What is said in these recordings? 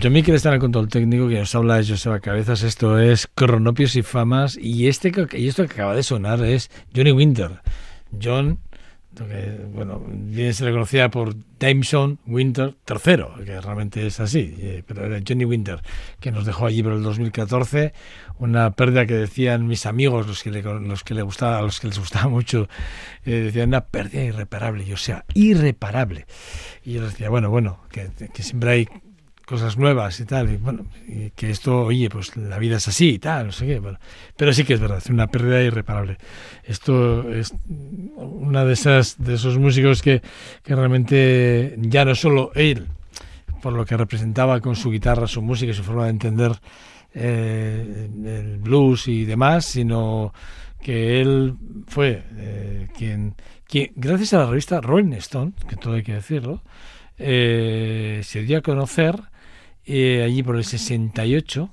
John Miquel está en el control técnico que nos habla de Joseba Cabezas. Esto es Cronopios y Famas. Y, este, y esto que acaba de sonar es Johnny Winter. John, bueno, bien se le conocía por Jameson Winter III, que realmente es así, eh, pero era Johnny Winter, que nos dejó allí por el 2014. Una pérdida que decían mis amigos, los que le, los que le gustaba, los que les gustaba mucho, eh, decían una pérdida irreparable, y o sea, irreparable. Y yo les decía, bueno, bueno, que, que siempre hay cosas nuevas y tal, y bueno, y que esto, oye, pues la vida es así y tal, no sé qué, bueno, pero sí que es verdad, es una pérdida irreparable. Esto es una de esas, de esos músicos que, que realmente ya no solo él, por lo que representaba con su guitarra, su música y su forma de entender eh, el blues y demás, sino que él fue eh, quien, gracias a la revista Rolling Stone, que todo hay que decirlo, eh, se dio a conocer eh, allí por el 68.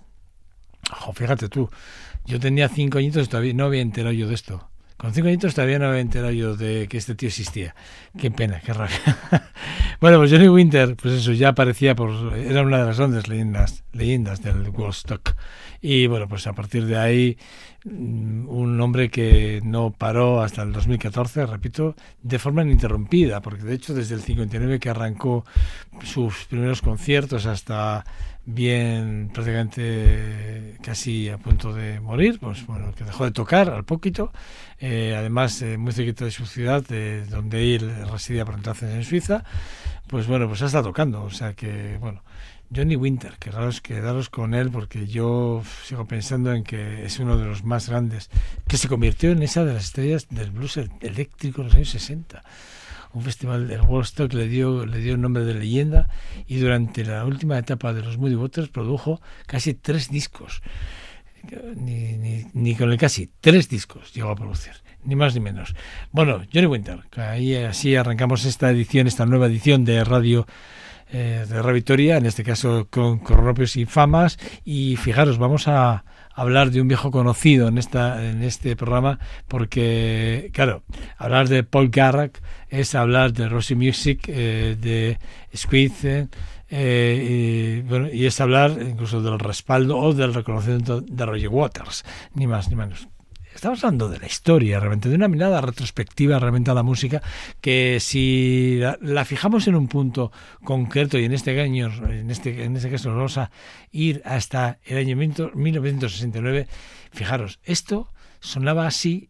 Jo, fíjate tú, yo tenía cinco añitos y todavía no había enterado yo de esto. Con cinco añitos todavía no había enterado yo de que este tío existía. Qué pena, qué rabia. bueno, pues Johnny Winter, pues eso, ya aparecía por... Era una de las grandes leyendas, leyendas del Woodstock. Y bueno, pues a partir de ahí, mm, un hombre que no paró hasta el 2014, repito, de forma ininterrumpida, porque de hecho desde el 59 que arrancó sus primeros conciertos hasta bien prácticamente casi a punto de morir, pues bueno, que dejó de tocar al poquito, eh, además eh, muy cerquita de su ciudad, de donde él residía por entonces en Suiza, pues bueno, pues ya está tocando, o sea que bueno, Johnny Winter, quedaros, quedaros con él porque yo sigo pensando en que es uno de los más grandes, que se convirtió en esa de las estrellas del blues eléctrico en los años 60 un festival del Woodstock le dio le dio el nombre de leyenda y durante la última etapa de los Moody Waters produjo casi tres discos. Ni, ni, ni, con el casi tres discos llegó a producir ni más ni menos. Bueno Johnny Winter ahí así arrancamos esta edición esta nueva edición de radio eh, de Radio Victoria en este caso con Corropios y Famas. Y fijaros vamos a hablar de un viejo conocido en esta en este programa porque claro hablar de Paul Garrack es hablar de Rosy Music eh, de Squid eh, y, bueno, y es hablar incluso del respaldo o del reconocimiento de Roger Waters ni más ni menos estamos hablando de la historia, realmente, de una mirada retrospectiva realmente a la música, que si la, fijamos en un punto concreto, y en este año, en este, en este caso vamos a ir hasta el año 1969, fijaros, esto sonaba así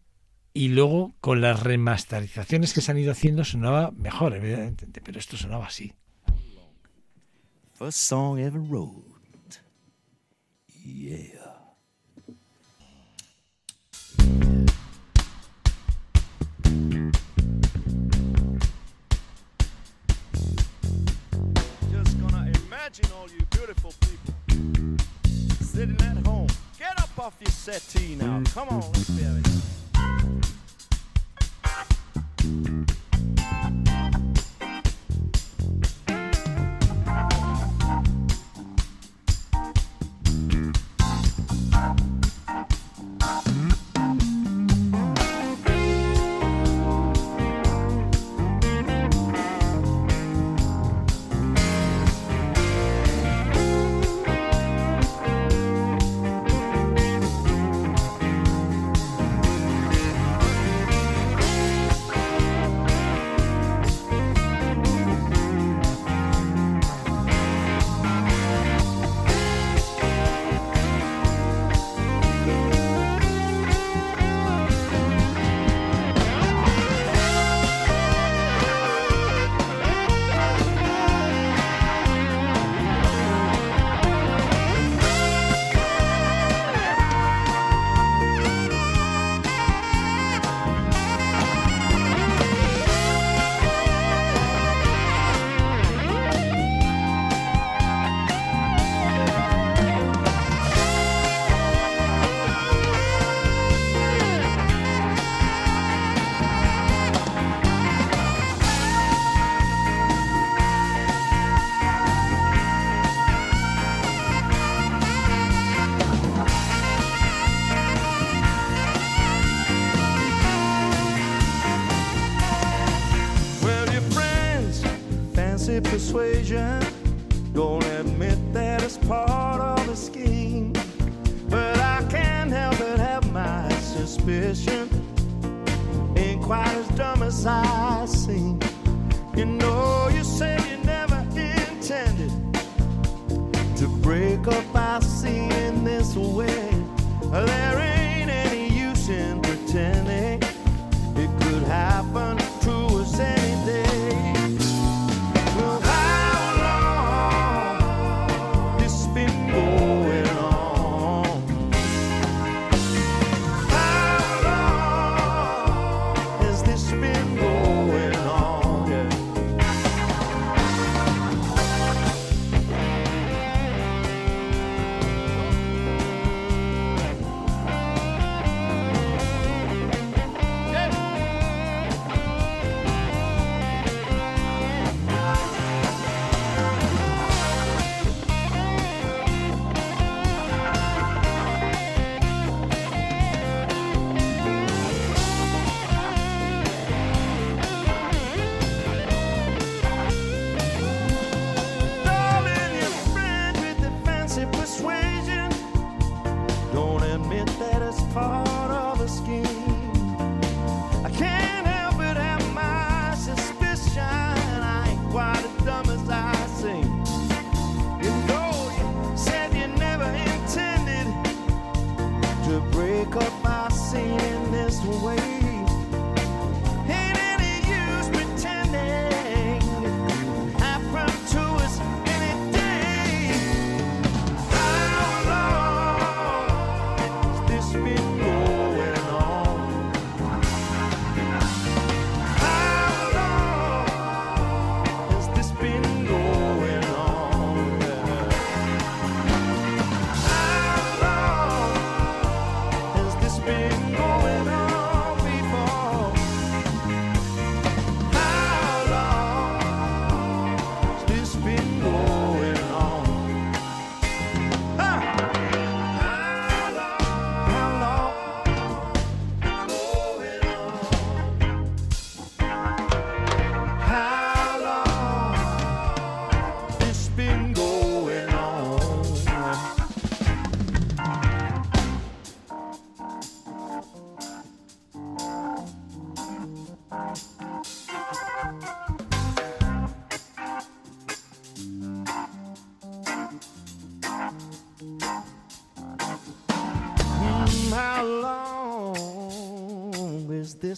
y luego con las remasterizaciones que se han ido haciendo sonaba mejor, evidentemente, pero esto sonaba así. First song ever wrote. Yeah. Settee now. Come on, let's be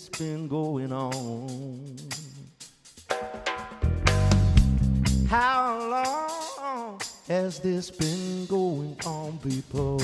has been going on? How long has this been going on, people?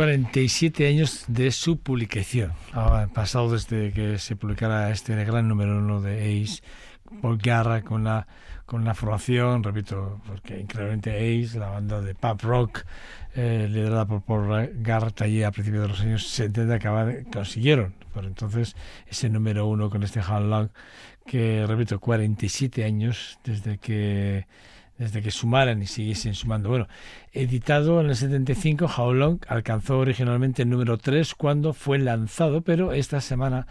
47 años de su publicación. Ha pasado desde que se publicara este gran número uno de Ace, Paul Garra con la, con la formación, repito, porque increíblemente Ace, la banda de pop rock, eh, liderada por Paul Garrett allí a principios de los años 70, acabar, consiguieron por entonces ese número uno con este How que repito, 47 años desde que desde que sumaran y siguiesen sumando. Bueno, editado en el 75, How Long alcanzó originalmente el número 3 cuando fue lanzado, pero esta semana,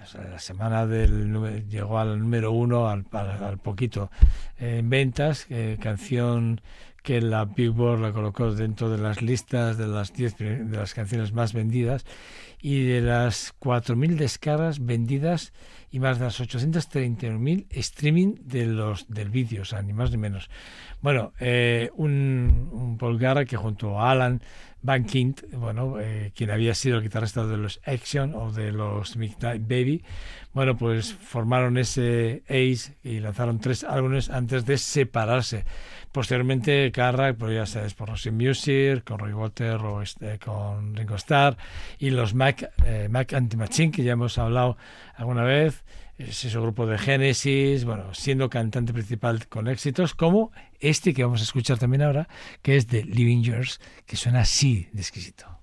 o sea, la semana del llegó al número 1 al, poquito en ventas, eh, canción que la Billboard la colocó dentro de las listas de las 10 pri- de las canciones más vendidas y de las 4.000 descargas vendidas y más de las 831.000 streaming de los del vídeo, o sea, ni más ni menos. Bueno, eh, un, un Garrett que junto a Alan Van Kint, bueno, eh, quien había sido el guitarrista de los Action o de los Midnight Baby, bueno, pues formaron ese Ace y lanzaron tres álbumes antes de separarse. Posteriormente, Carrack, pues ya sabes, por Music, con Roy Walter o este, con Ringo Starr, y los Mac, eh, Mac Anti-Machine, que ya hemos hablado alguna vez, es ese grupo de Genesis, bueno, siendo cantante principal con éxitos, como este que vamos a escuchar también ahora, que es de Living Yours, que suena así de exquisito.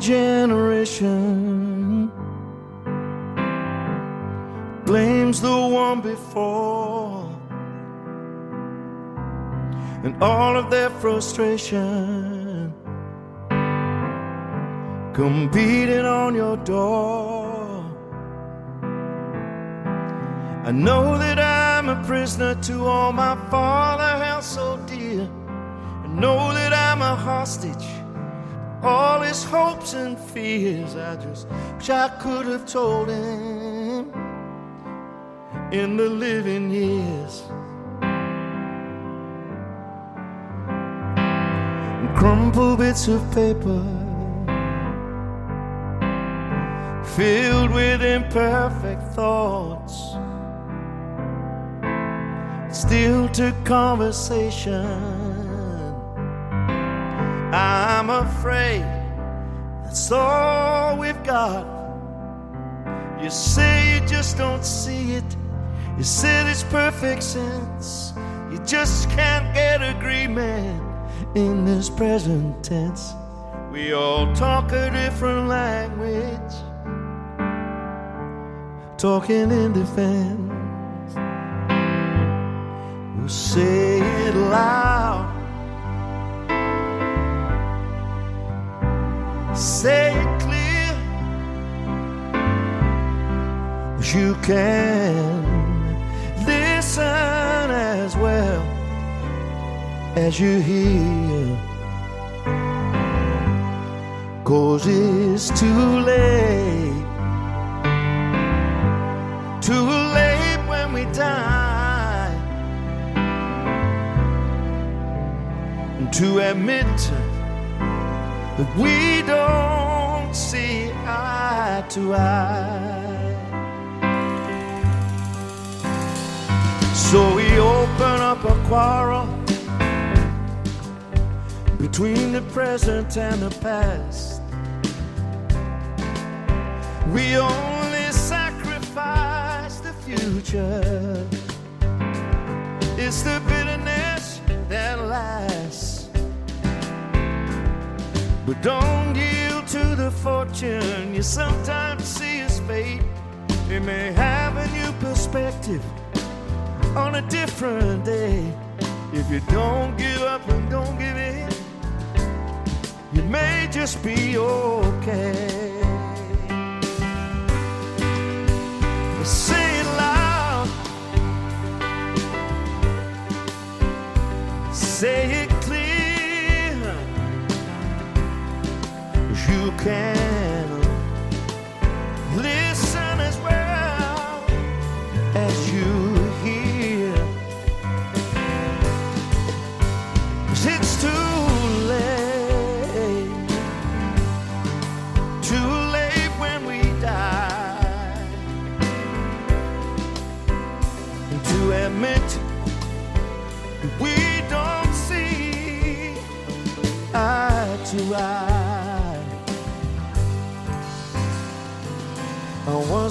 Generation blames the one before, and all of their frustration come beating on your door. I know that I'm a prisoner to all my father held so dear. I know that I'm a hostage all his hopes and fears. I just wish I could have told him in the living years. Crumpled bits of paper filled with imperfect thoughts. Still took conversation. I'm afraid that's all we've got. You say you just don't see it. You say it's perfect sense. You just can't get agreement in this present tense. We all talk a different language, talking in defense. We'll say it loud. Say it clear you can listen as well as you hear. Cause it's too late. Too late when we die. To admit that we don't see eye to eye. So we open up a quarrel between the present and the past. We only sacrifice the future. It's the bitterness that lasts. But don't yield to the fortune you sometimes see as fate. It may have a new perspective on a different day. If you don't give up and don't give in, you may just be okay. Say it loud. Say can.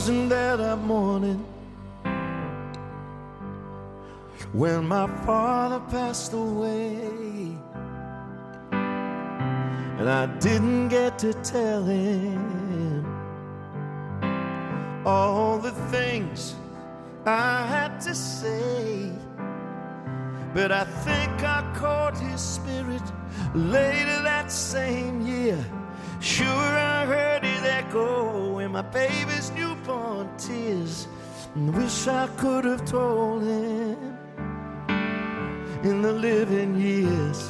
Wasn't there that morning when my father passed away. And I didn't get to tell him all the things I had to say. But I think I caught his spirit later that same year. Sure, I heard it echo in my baby's newborn tears, and wish I could have told him in the living years.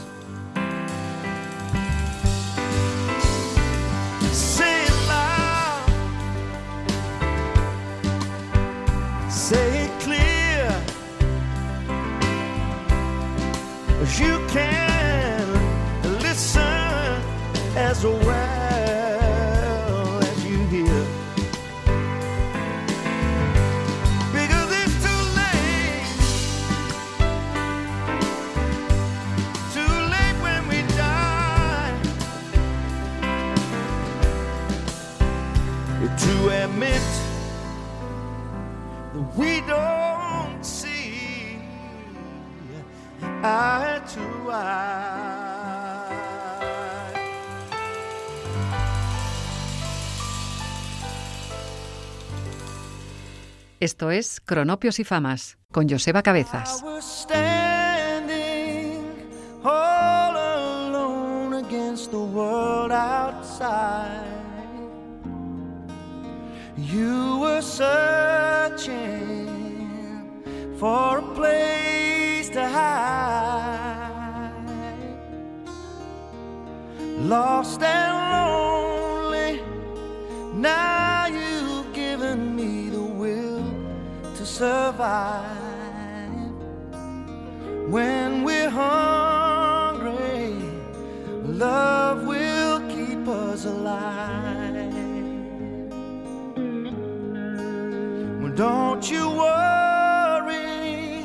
Esto es Cronopios y Famas con Joseba Cabezas. You were searching for a place to hide, lost and survive when we're hungry. Love will keep us alive. Well, don't you worry.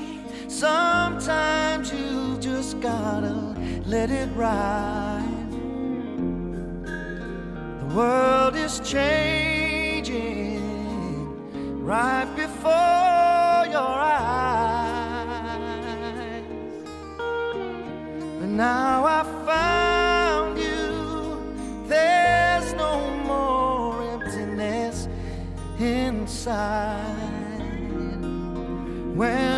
Sometimes you just gotta let it ride. The world is changing right before. And now I found you. There's no more emptiness inside. When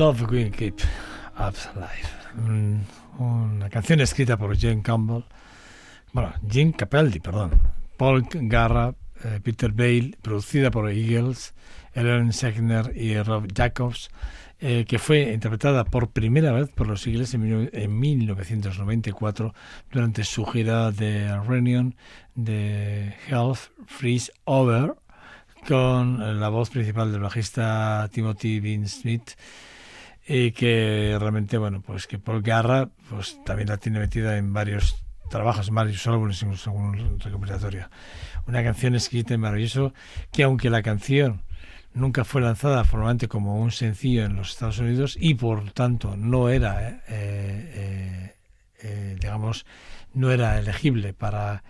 Love Will Keep Us Alive. Una canción escrita por Jane Campbell, bueno, Jim Capaldi, perdón, Paul Garra, eh, Peter Bale, producida por Eagles, Ellen Segner y Rob Jacobs, eh, que fue interpretada por primera vez por los Eagles en, mil- en 1994 durante su gira de Reunion de Health Freeze Over, con la voz principal del bajista Timothy Bean Smith y que realmente bueno pues que Paul Garra pues también la tiene metida en varios trabajos varios álbumes incluso algún recopilatorio. Una canción escrita y maravilloso que aunque la canción nunca fue lanzada formalmente como un sencillo en los Estados Unidos y por tanto no era eh, eh, eh, digamos no era elegible para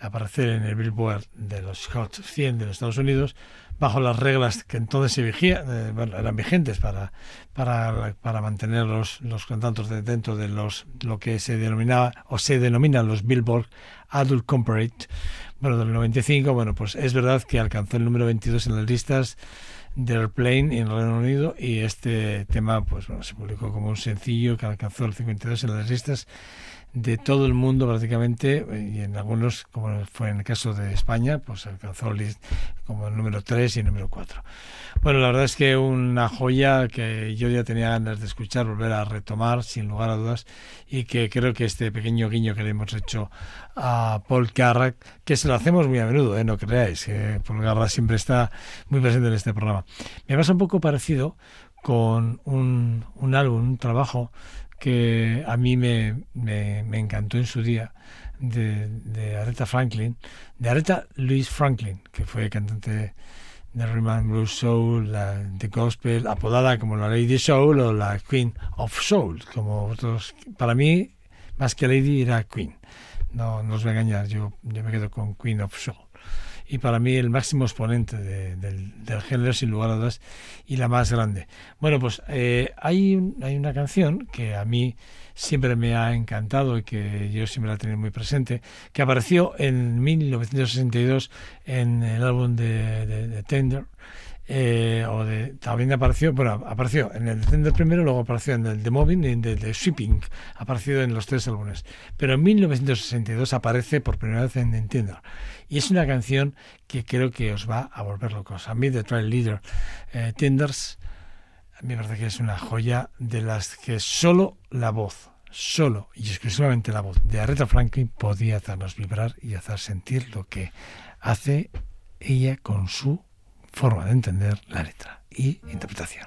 aparecer en el Billboard de los Hot 100 de los Estados Unidos bajo las reglas que entonces se vigía, eh, eran vigentes para, para, para mantener los, los cantantes de- dentro de los lo que se denominaba o se denominan los Billboard Adult Comparate. Bueno del 95 bueno pues es verdad que alcanzó el número 22 en las listas de Airplane en Reino Unido y este tema pues bueno, se publicó como un sencillo que alcanzó el 52 en las listas de todo el mundo prácticamente eh, y en algunos como fue en el caso de España pues alcanzó list como el número 3 y el número 4 bueno la verdad es que una joya que yo ya tenía ganas de escuchar volver a retomar sin lugar a dudas y que creo que este pequeño guiño que le hemos hecho a Paul Carrack que se lo hacemos muy a menudo ¿eh? no creáis que Paul Carrack siempre está muy presente en este programa me pasa un poco parecido con un, un álbum, un trabajo que a mí me, me, encantó en su día de, de Aretha Franklin, de Aretha Louise Franklin, que fue cantante de Rhythm and Blues Soul, la, de Gospel, apodada como la Lady Soul o la Queen of Soul, como otros. Para mí, más que Lady, era Queen. No, no os voy a engañar, yo, yo me quedo con Queen of Soul y para mí el máximo exponente de- del, del género sin lugar a dudas y la más grande. Bueno, pues eh, hay, un- hay una canción que a mí siempre me ha encantado y que yo siempre la he tenido muy presente, que apareció en 1962 en el álbum de, de- de Tender. Eh, o también apareció, bueno, apareció en el de Tender primero, luego apareció en el de Moving y en el de Shipping, ha aparecido en los tres álbumes. Pero en 1962 aparece por primera vez en, en Tender. Y es una canción que creo que os va a volver locos. A mí, The Trial Leader eh, Tenders, a mí me parece que es una joya de las que solo la voz, solo y exclusivamente la voz de Aretha Franklin podía hacernos vibrar y hacer sentir lo que hace ella con su forma de entender la letra y interpretación.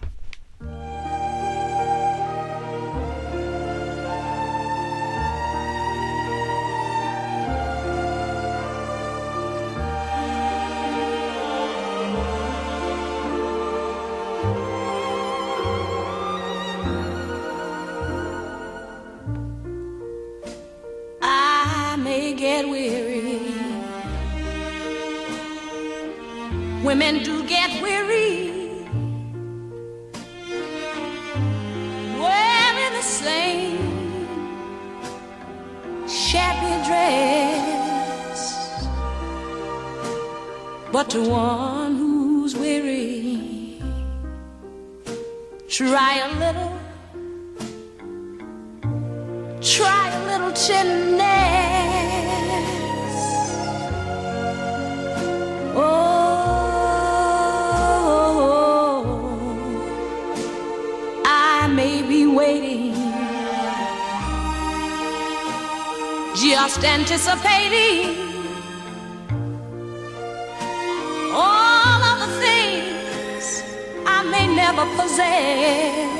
Women do get weary. Wearing the same shabby dress. But to one who's weary, try a little try a little tenderness. Oh, just anticipating all of the things I may never possess.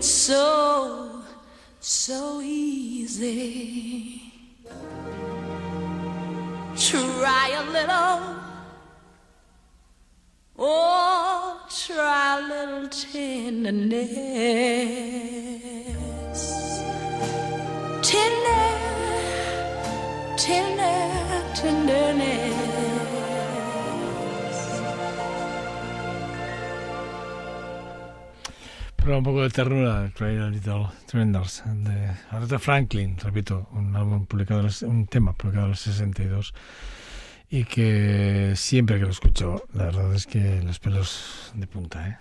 It's so, so easy. Try a little. Oh, try a little tenderness. Pero un poco de ternura, Try a Little Trenders, de Aretha Franklin, repito, un álbum publicado, un tema publicado en el 62 y que siempre que lo escucho, la verdad es que los pelos de punta, ¿eh?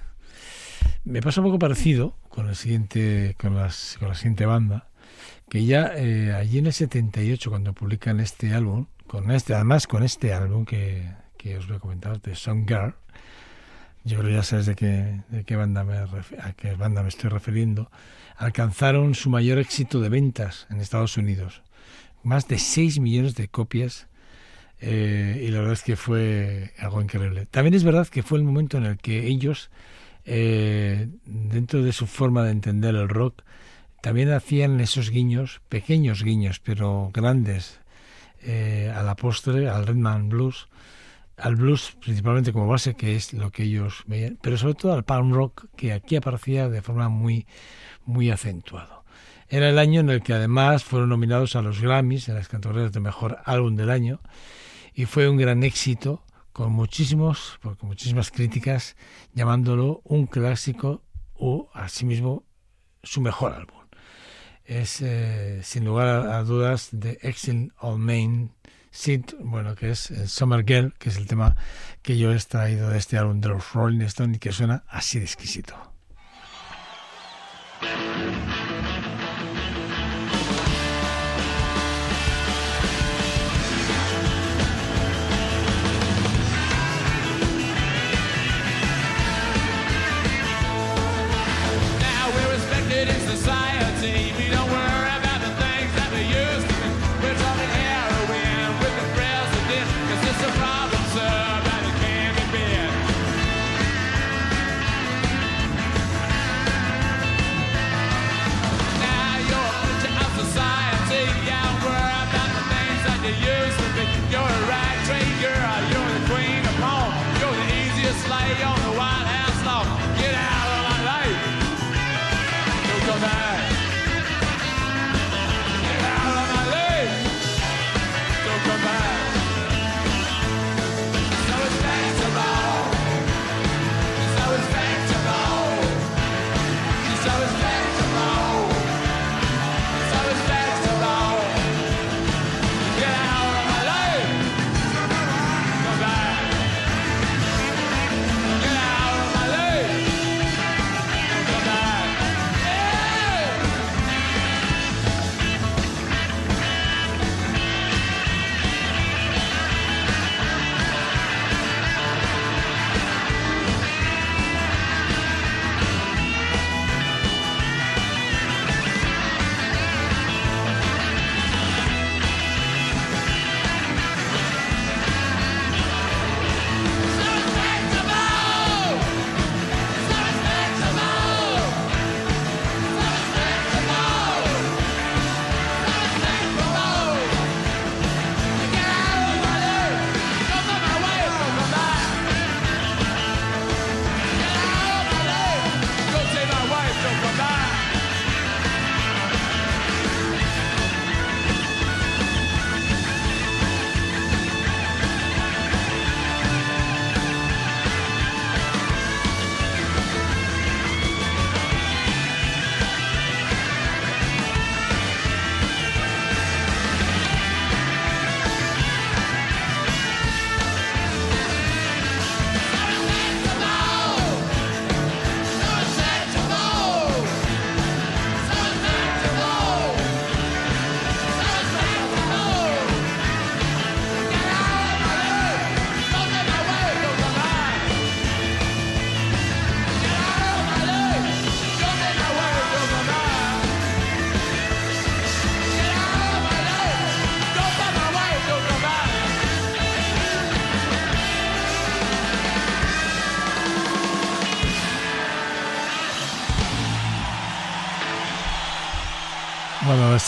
Me pasa un poco parecido con el siguiente, con, las, con la siguiente banda, que ya eh, allí en el 78 cuando publican este álbum, con este, además con este álbum que, que os voy a comentar, de Song Girl, yo creo que ya sabes de qué, banda me me estoy refiriendo, alcanzaron su mayor éxito de ventas en Estados Unidos. Más de 6 millones de copias eh, y la verdad es que fue algo increíble. También es verdad que fue el momento en el que ellos, eh, dentro de su forma de entender el rock, también hacían esos guiños, pequeños guiños, pero grandes, eh, a la postre, al Redman Blues, al blues principalmente como base, que es lo que ellos veían, pero sobre todo al punk rock, que aquí aparecía de forma muy, muy acentuado. Era el año en el que además fueron nominados a los Grammys en las categorías de mejor álbum del año y fue un gran éxito con muchísimos, con muchísimas críticas llamándolo un clásico o asimismo su mejor álbum. Es eh, sin lugar a, dudas de Exile on Main Sid, bueno, que es el Summer Girl, que es el tema que yo he extraído de este álbum de los Rolling Stones y que suena así de exquisito.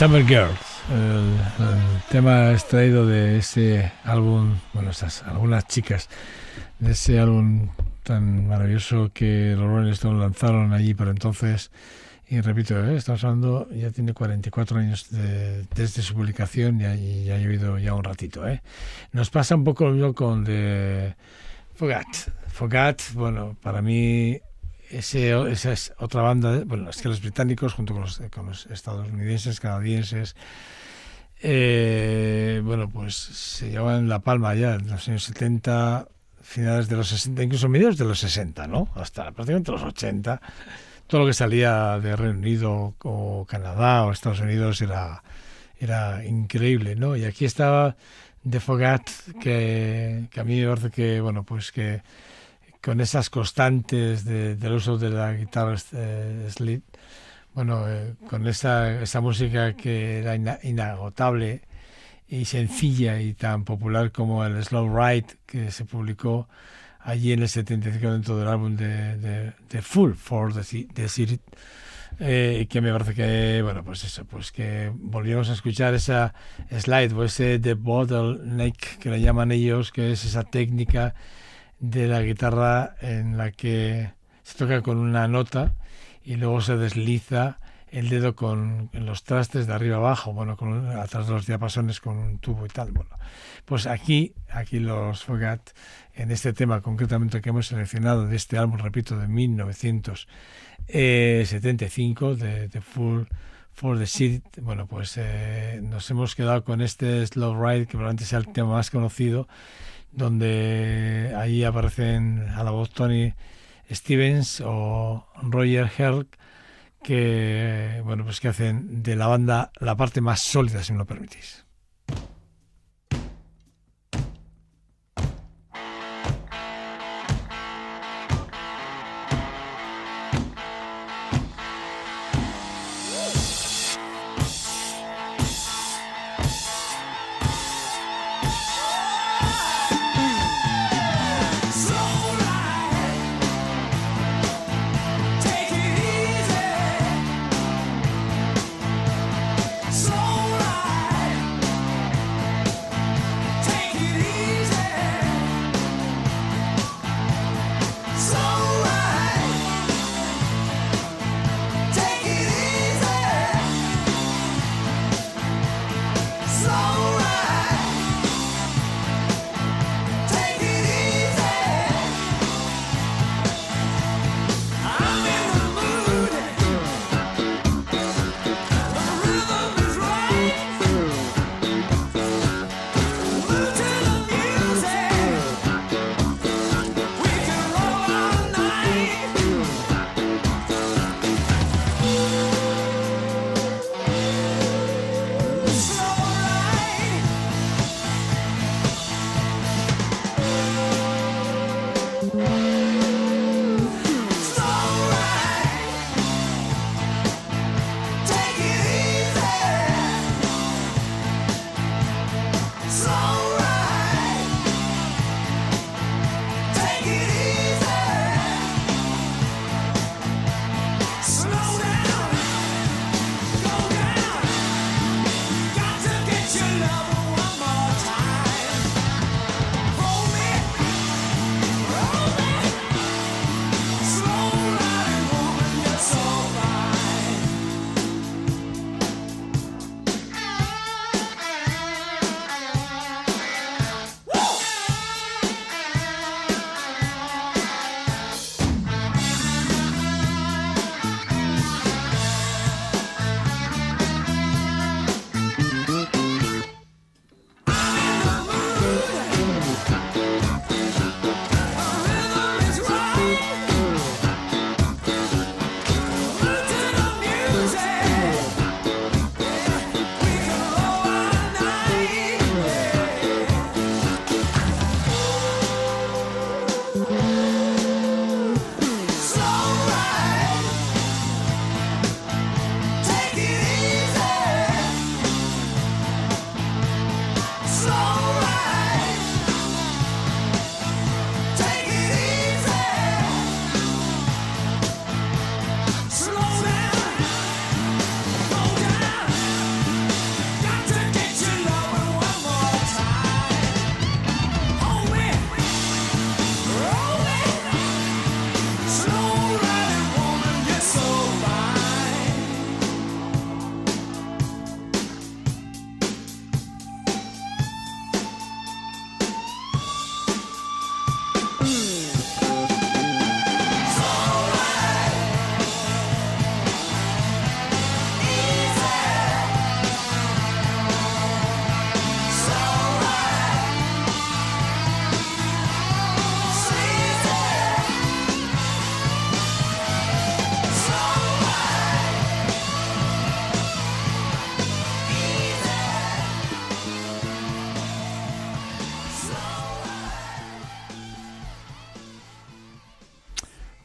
Summer Girls, el, el tema extraído de ese álbum, bueno, esas algunas chicas, de ese álbum tan maravilloso que los Rolling Stones lanzaron allí por entonces. Y repito, ¿eh? estamos hablando, ya tiene 44 años de- desde su publicación y y ya ha llovido ya un ratito. ¿eh? Nos pasa un poco lo con The Fogat. Fogat, bueno, para mí ese, esa es otra banda, de- bueno, es que los británicos junto con los, con los estadounidenses, canadienses, eh, bueno, pues se llevan la palma ya en los años 70, finales de los 60, incluso mediados de los 60, ¿no? Hasta prácticamente los 80. Todo lo que salía de Reino Unido o Canadá o Estados Unidos era, era increíble, ¿no? Y aquí estaba The Fogat, que, que a mí me parece que, bueno, pues que con esas constantes de- del uso de la guitarra eh, slide, bueno, eh, con esa, esa música que era ina- inagotable y sencilla y tan popular como el Slow Ride que se publicó allí en el 75 dentro del álbum de, de, de Full for the, the City eh, que me parece que bueno pues eso pues que volvimos a escuchar esa slide o ese the bottleneck que le llaman ellos que es esa técnica de la guitarra en la que se toca con una nota y luego se desliza el dedo con los trastes de arriba abajo, bueno, con, atrás de los diapasones con un tubo y tal. Bueno, pues aquí, aquí los Fogat, en este tema concretamente que hemos seleccionado de este álbum, repito, de 1975, de, de Full for the City, bueno, pues eh, nos hemos quedado con este Slow Ride, que probablemente sea el tema más conocido, donde ahí aparecen a la voz Tony Stevens o Roger Herc, que bueno pues que hacen de la banda la parte más sólida, si me lo permitís.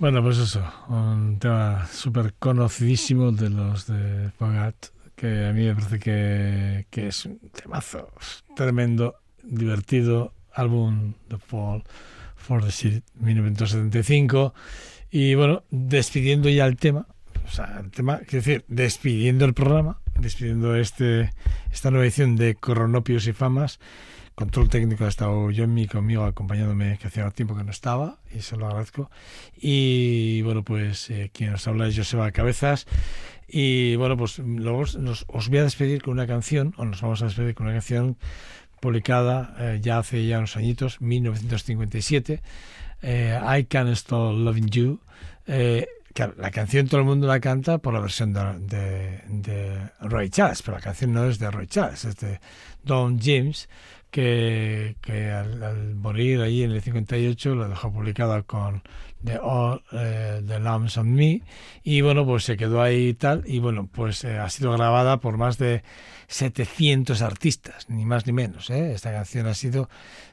Bueno, pues eso, un tema súper conocidísimo de los de Fogat, que a mí me parece que, que es un temazo tremendo, divertido, álbum The Fall for the City, 1975. Y bueno, despidiendo ya el tema, o sea, el tema, quiero decir, despidiendo el programa, despidiendo este esta nueva edición de Cronopios y Famas. Control técnico ha estado Johnny conmigo acompañándome, que hacía tiempo que no estaba, y se lo agradezco. Y bueno, pues eh, quien nos habla es Joseba Cabezas. Y bueno, pues luego nos, os voy a despedir con una canción, o nos vamos a despedir con una canción publicada eh, ya hace ya unos añitos, 1957, eh, I Can't Stop Loving You. Eh, claro, la canción todo el mundo la canta por la versión de, de, de Roy Charles, pero la canción no es de Roy Charles, es de Don James, que, que al, morir allí en el 58 lo dejó publicada con The All eh, the Lambs on Me y bueno pues se quedó ahí y tal y bueno pues eh, ha sido grabada por más de 700 artistas ni más ni menos ¿eh? esta canción ha sido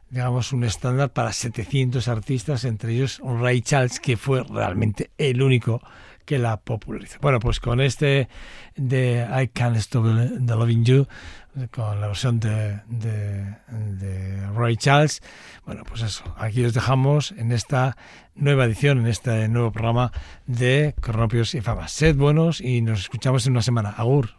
digamos un estándar para 700 artistas entre ellos Ray Charles que fue realmente el único que la popularizó bueno pues con este de I Can't Stop the Loving You con la versión de, de, Roy Charles. Bueno, pues eso, aquí os dejamos en esta nueva edición, en este nuevo programa de Cronopios y Famas. Sed buenos y nos escuchamos en una semana. Agur.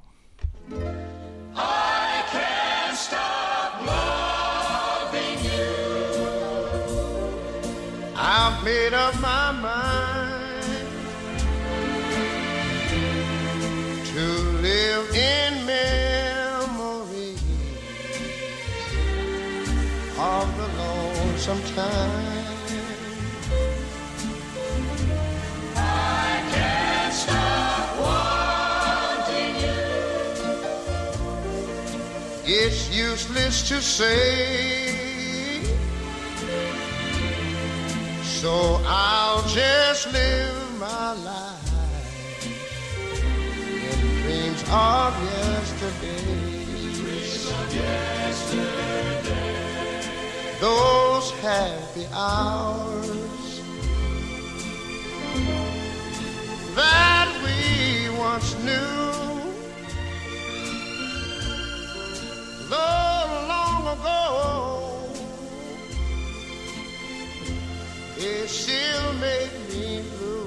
Useless to say, so I'll just live my life in dreams of yesterday. Those happy hours that we once knew. Though long ago, it still made me blue.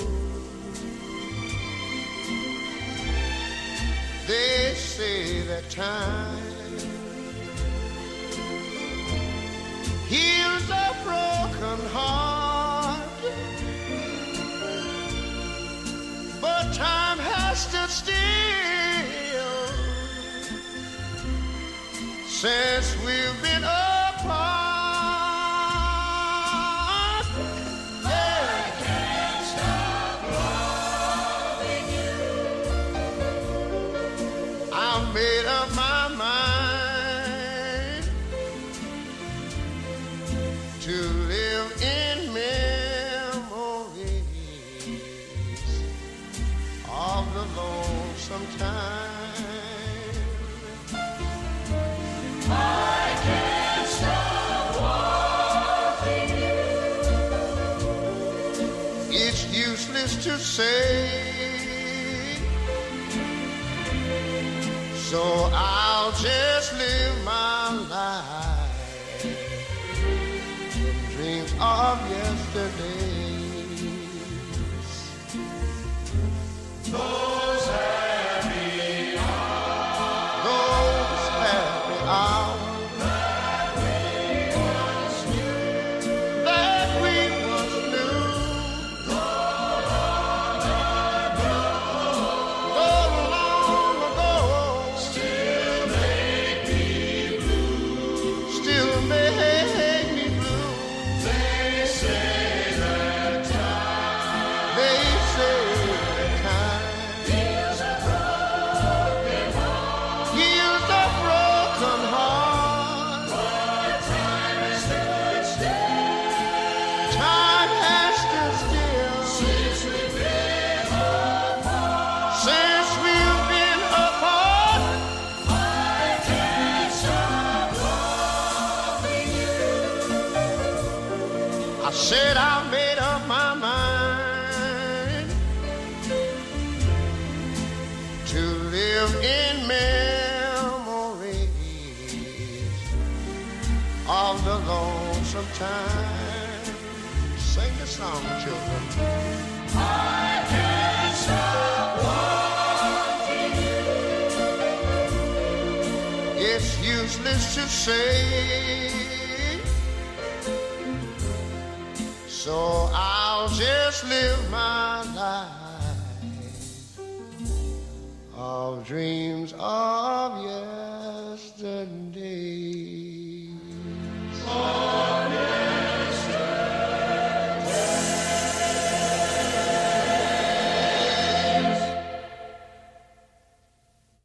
They say that time heals a broken heart, but time has stood still since we've been apart.